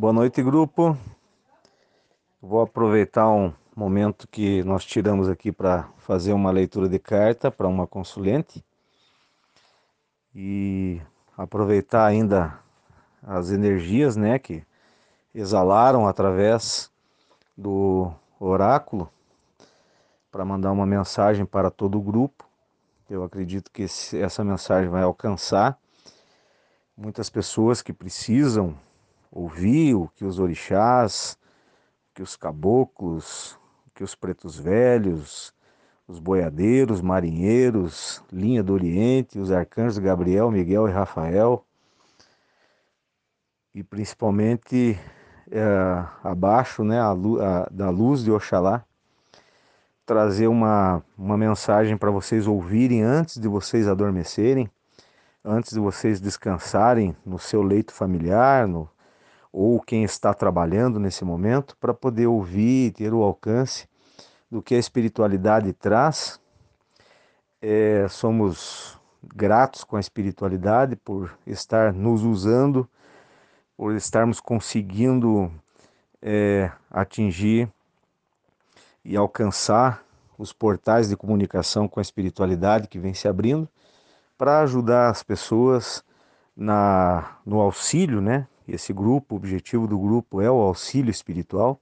Boa noite, grupo. Vou aproveitar um momento que nós tiramos aqui para fazer uma leitura de carta para uma consulente e aproveitar ainda as energias, né, que exalaram através do oráculo para mandar uma mensagem para todo o grupo. Eu acredito que essa mensagem vai alcançar muitas pessoas que precisam ouvir o que os orixás, que os caboclos, que os pretos velhos, os boiadeiros, marinheiros, linha do Oriente, os arcanjos Gabriel, Miguel e Rafael, e principalmente é, abaixo né, a, a, da luz de Oxalá, trazer uma, uma mensagem para vocês ouvirem antes de vocês adormecerem, antes de vocês descansarem no seu leito familiar, no, ou quem está trabalhando nesse momento, para poder ouvir e ter o alcance do que a espiritualidade traz. É, somos gratos com a espiritualidade por estar nos usando, por estarmos conseguindo é, atingir e alcançar os portais de comunicação com a espiritualidade que vem se abrindo para ajudar as pessoas na, no auxílio, né? Esse grupo, o objetivo do grupo é o auxílio espiritual.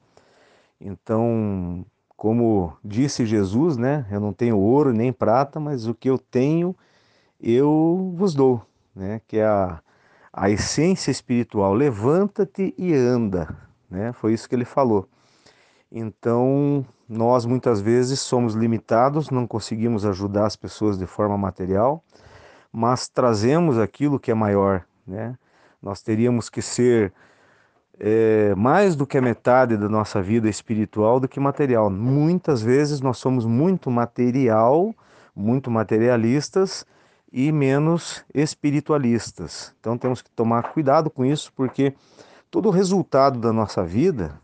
Então, como disse Jesus, né? Eu não tenho ouro nem prata, mas o que eu tenho eu vos dou, né? Que é a, a essência espiritual. Levanta-te e anda, né? Foi isso que ele falou. Então, nós muitas vezes somos limitados, não conseguimos ajudar as pessoas de forma material, mas trazemos aquilo que é maior, né? Nós teríamos que ser é, mais do que a metade da nossa vida espiritual do que material. Muitas vezes nós somos muito material, muito materialistas e menos espiritualistas. Então temos que tomar cuidado com isso, porque todo o resultado da nossa vida,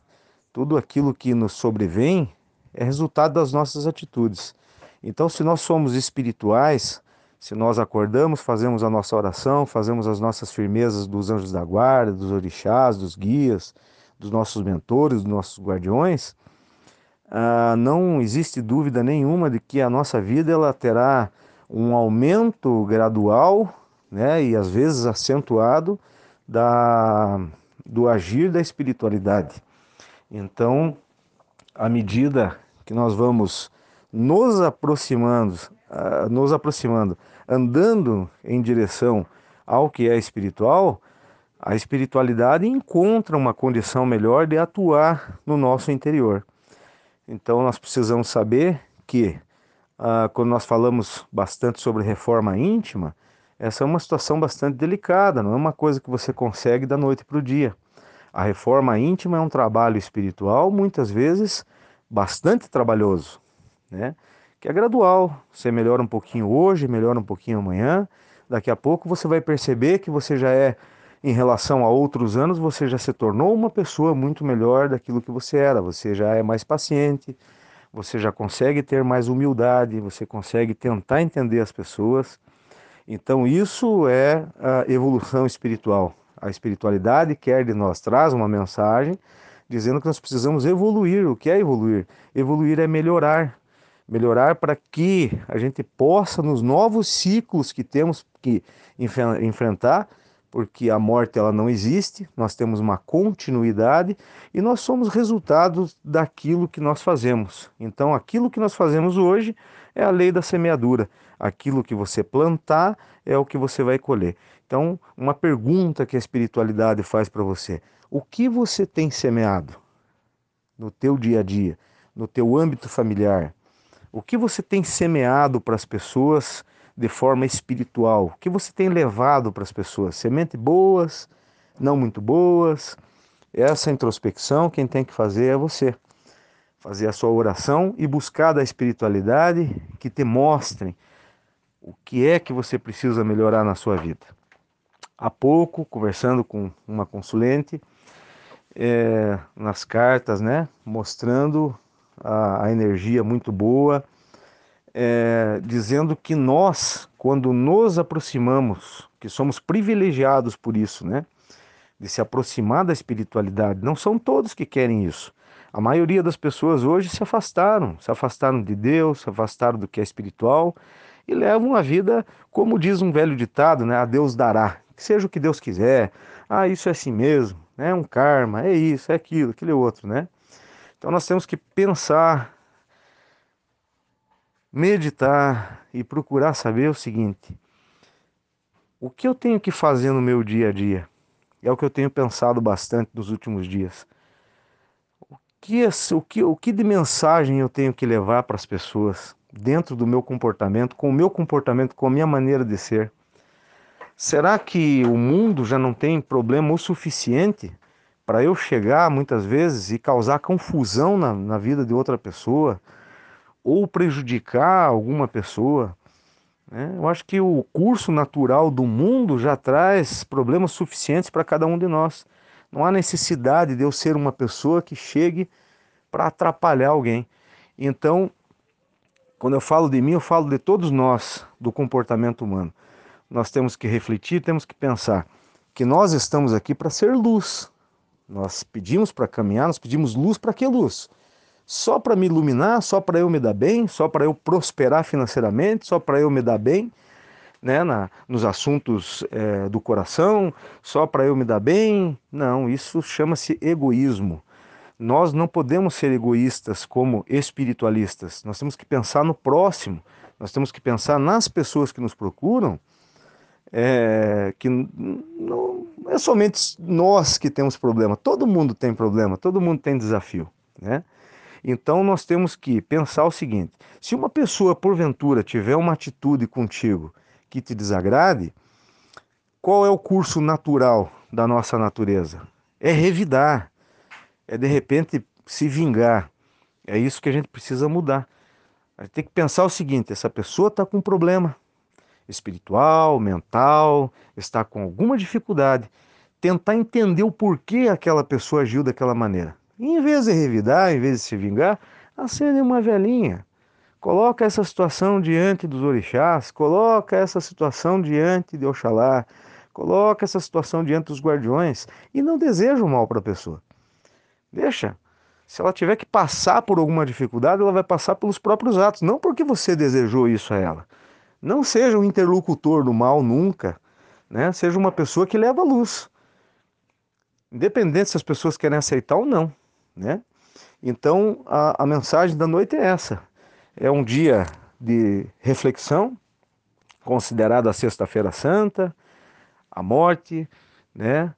tudo aquilo que nos sobrevém, é resultado das nossas atitudes. Então, se nós somos espirituais, se nós acordamos, fazemos a nossa oração, fazemos as nossas firmezas dos anjos da guarda, dos orixás, dos guias, dos nossos mentores, dos nossos guardiões, ah, não existe dúvida nenhuma de que a nossa vida ela terá um aumento gradual, né, e às vezes acentuado da, do agir da espiritualidade. Então, à medida que nós vamos nos aproximando, nos aproximando andando em direção ao que é espiritual, a espiritualidade encontra uma condição melhor de atuar no nosso interior. Então nós precisamos saber que ah, quando nós falamos bastante sobre reforma íntima, essa é uma situação bastante delicada, não é uma coisa que você consegue da noite para o dia. A reforma íntima é um trabalho espiritual, muitas vezes bastante trabalhoso, né? Que é gradual. Você melhora um pouquinho hoje, melhora um pouquinho amanhã. Daqui a pouco você vai perceber que você já é, em relação a outros anos, você já se tornou uma pessoa muito melhor daquilo que você era. Você já é mais paciente, você já consegue ter mais humildade, você consegue tentar entender as pessoas. Então, isso é a evolução espiritual. A espiritualidade quer de nós, traz uma mensagem dizendo que nós precisamos evoluir. O que é evoluir? Evoluir é melhorar, melhorar para que a gente possa, nos novos ciclos que temos que enfrentar, porque a morte ela não existe, nós temos uma continuidade e nós somos resultados daquilo que nós fazemos. Então, aquilo que nós fazemos hoje é a lei da semeadura. Aquilo que você plantar é o que você vai colher. Então, uma pergunta que a espiritualidade faz para você: o que você tem semeado no teu dia a dia, no teu âmbito familiar? O que você tem semeado para as pessoas de forma espiritual? O que você tem levado para as pessoas? Semente boas, não muito boas? Essa introspecção quem tem que fazer é você. Fazer a sua oração e buscar da espiritualidade que te mostrem o que é que você precisa melhorar na sua vida. Há pouco, conversando com uma consulente, é, nas cartas, né, mostrando a, a energia muito boa, é, dizendo que nós, quando nos aproximamos, que somos privilegiados por isso, né? de se aproximar da espiritualidade. Não são todos que querem isso. A maioria das pessoas hoje se afastaram, se afastaram de Deus, se afastaram do que é espiritual e levam uma vida, como diz um velho ditado, né? A Deus dará, que seja o que Deus quiser. Ah, isso é assim mesmo, é né? um karma, é isso, é aquilo, aquele outro, né? Então nós temos que pensar, meditar e procurar saber o seguinte: o que eu tenho que fazer no meu dia a dia? É o que eu tenho pensado bastante nos últimos dias. O que, o que, o que de mensagem eu tenho que levar para as pessoas dentro do meu comportamento, com o meu comportamento, com a minha maneira de ser? Será que o mundo já não tem problema o suficiente para eu chegar muitas vezes e causar confusão na, na vida de outra pessoa ou prejudicar alguma pessoa? Né? Eu acho que o curso natural do mundo já traz problemas suficientes para cada um de nós. Não há necessidade de eu ser uma pessoa que chegue para atrapalhar alguém. Então, quando eu falo de mim, eu falo de todos nós, do comportamento humano. Nós temos que refletir, temos que pensar que nós estamos aqui para ser luz. Nós pedimos para caminhar, nós pedimos luz para que luz? só para me iluminar, só para eu me dar bem, só para eu prosperar financeiramente, só para eu me dar bem né, na, nos assuntos é, do coração, só para eu me dar bem. Não, isso chama-se egoísmo. Nós não podemos ser egoístas como espiritualistas. Nós temos que pensar no próximo. Nós temos que pensar nas pessoas que nos procuram, é, que não é somente nós que temos problema. Todo mundo tem problema, todo mundo tem desafio, né? Então nós temos que pensar o seguinte: se uma pessoa porventura tiver uma atitude contigo que te desagrade, qual é o curso natural da nossa natureza? É revidar, é de repente se vingar. É isso que a gente precisa mudar. A gente tem que pensar o seguinte: essa pessoa está com um problema espiritual, mental, está com alguma dificuldade. Tentar entender o porquê aquela pessoa agiu daquela maneira. Em vez de revidar, em vez de se vingar, acende uma velhinha. Coloca essa situação diante dos orixás, coloca essa situação diante de Oxalá, coloca essa situação diante dos guardiões e não deseja o mal para a pessoa. Deixa. Se ela tiver que passar por alguma dificuldade, ela vai passar pelos próprios atos, não porque você desejou isso a ela. Não seja um interlocutor do mal nunca, né? Seja uma pessoa que leva a luz. Independente se as pessoas querem aceitar ou não né? Então a, a mensagem da noite é essa: é um dia de reflexão, considerado a Sexta-feira Santa, a morte, né?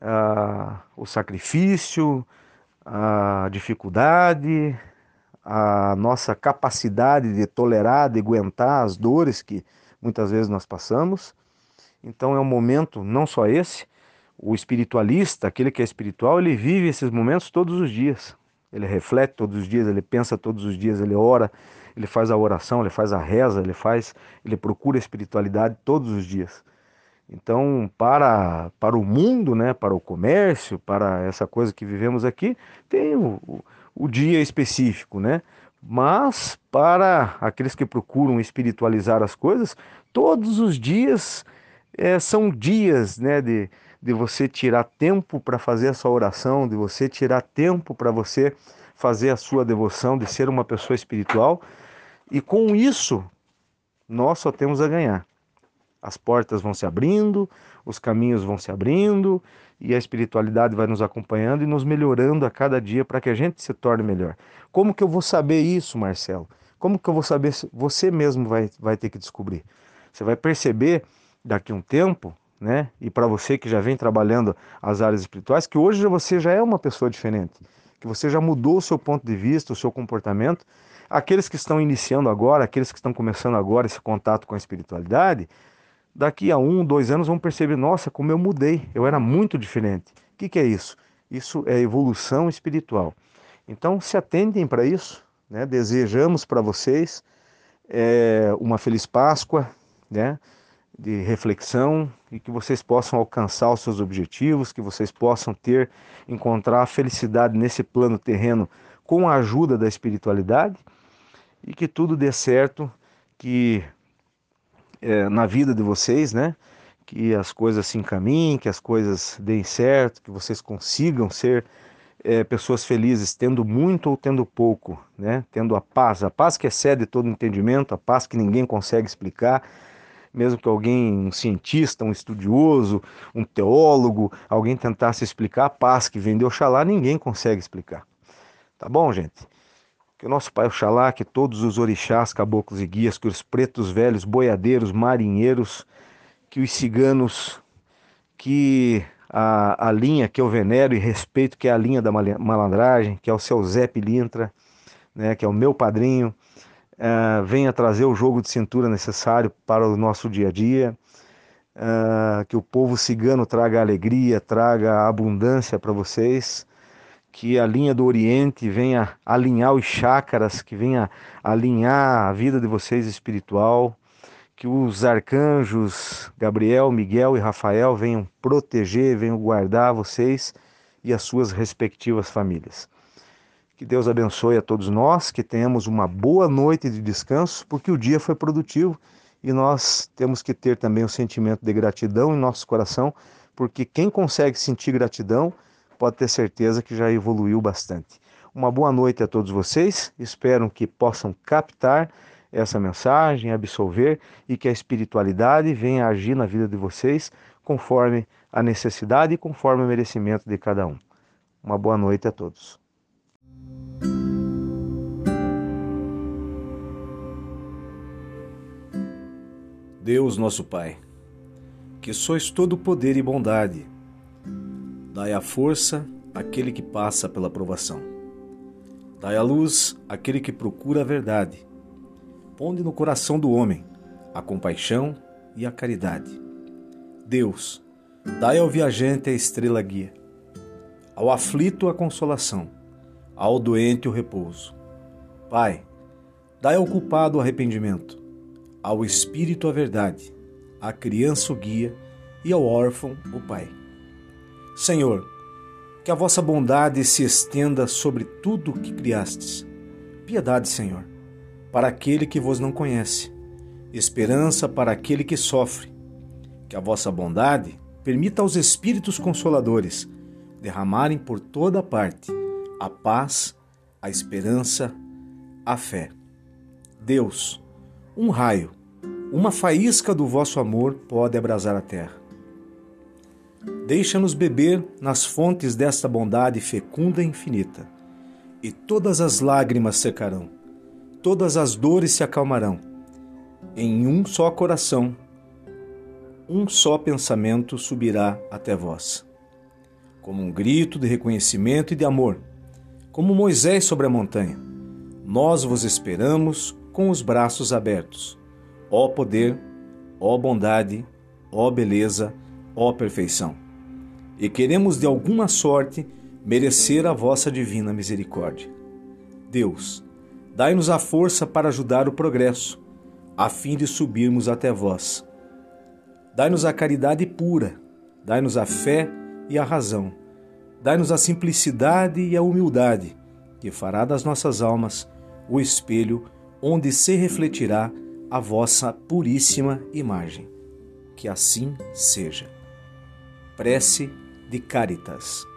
A, o sacrifício, a dificuldade, a nossa capacidade de tolerar, de aguentar as dores que muitas vezes nós passamos. Então é um momento, não só esse, o espiritualista, aquele que é espiritual, ele vive esses momentos todos os dias. Ele reflete todos os dias, ele pensa todos os dias, ele ora, ele faz a oração, ele faz a reza, ele faz, ele procura a espiritualidade todos os dias. Então, para, para o mundo, né, para o comércio, para essa coisa que vivemos aqui, tem o, o, dia específico, né? Mas para aqueles que procuram espiritualizar as coisas, todos os dias é, são dias né, de, de você tirar tempo para fazer a sua oração, de você tirar tempo para você fazer a sua devoção, de ser uma pessoa espiritual. E com isso, nós só temos a ganhar. As portas vão se abrindo, os caminhos vão se abrindo e a espiritualidade vai nos acompanhando e nos melhorando a cada dia para que a gente se torne melhor. Como que eu vou saber isso, Marcelo? Como que eu vou saber? Você mesmo vai, vai ter que descobrir. Você vai perceber daqui a um tempo né? E para você que já vem trabalhando as áreas espirituais, que hoje você já é uma pessoa diferente, que você já mudou o seu ponto de vista, o seu comportamento. Aqueles que estão iniciando agora, aqueles que estão começando agora esse contato com a espiritualidade, daqui a um, dois anos vão perceber: nossa, como eu mudei, eu era muito diferente. O que, que é isso? Isso é evolução espiritual. Então, se atendem para isso, né? desejamos para vocês é, uma feliz Páscoa, né? de reflexão e que vocês possam alcançar os seus objetivos, que vocês possam ter, encontrar a felicidade nesse plano terreno com a ajuda da espiritualidade e que tudo dê certo, que é, na vida de vocês, né? que as coisas se encaminhem, que as coisas deem certo, que vocês consigam ser é, pessoas felizes, tendo muito ou tendo pouco, né? Tendo a paz, a paz que excede todo entendimento, a paz que ninguém consegue explicar, mesmo que alguém, um cientista, um estudioso, um teólogo, alguém tentasse explicar a paz que vem de Oxalá, ninguém consegue explicar. Tá bom, gente? Que o nosso Pai Oxalá, que todos os orixás, caboclos e guias, que os pretos velhos, boiadeiros, marinheiros, que os ciganos, que a, a linha que eu venero e respeito, que é a linha da malandragem, que é o seu Zé Pilintra, né, que é o meu padrinho, uh, venha trazer o jogo de cintura necessário para o nosso dia a dia, uh, que o povo cigano traga alegria, traga abundância para vocês, que a linha do Oriente venha alinhar os chácaras, que venha alinhar a vida de vocês espiritual, que os arcanjos Gabriel, Miguel e Rafael venham proteger, venham guardar vocês e as suas respectivas famílias. Que Deus abençoe a todos nós, que tenhamos uma boa noite de descanso, porque o dia foi produtivo e nós temos que ter também o sentimento de gratidão em nosso coração, porque quem consegue sentir gratidão pode ter certeza que já evoluiu bastante. Uma boa noite a todos vocês, espero que possam captar essa mensagem, absolver e que a espiritualidade venha agir na vida de vocês conforme a necessidade e conforme o merecimento de cada um. Uma boa noite a todos. Deus nosso Pai, que sois todo poder e bondade, dai a força àquele que passa pela provação. Dai a luz àquele que procura a verdade Ponde no coração do homem a compaixão e a caridade. Deus, dai ao viajante a estrela guia, ao aflito a consolação, ao doente o repouso. Pai, dai ao culpado o arrependimento, ao espírito a verdade, à criança o guia e ao órfão o pai. Senhor, que a vossa bondade se estenda sobre tudo o que criastes. Piedade, Senhor para aquele que vos não conhece, esperança para aquele que sofre. Que a vossa bondade permita aos Espíritos Consoladores derramarem por toda parte a paz, a esperança, a fé. Deus, um raio, uma faísca do vosso amor pode abrasar a terra. Deixa-nos beber nas fontes desta bondade fecunda e infinita, e todas as lágrimas secarão todas as dores se acalmarão. Em um só coração, um só pensamento subirá até vós. Como um grito de reconhecimento e de amor, como Moisés sobre a montanha, nós vos esperamos com os braços abertos. Ó poder, ó bondade, ó beleza, ó perfeição. E queremos de alguma sorte merecer a vossa divina misericórdia. Deus, Dai-nos a força para ajudar o progresso, a fim de subirmos até vós. Dai-nos a caridade pura, dai-nos a fé e a razão. Dai-nos a simplicidade e a humildade, que fará das nossas almas o espelho onde se refletirá a vossa puríssima imagem. Que assim seja. Prece de Caritas.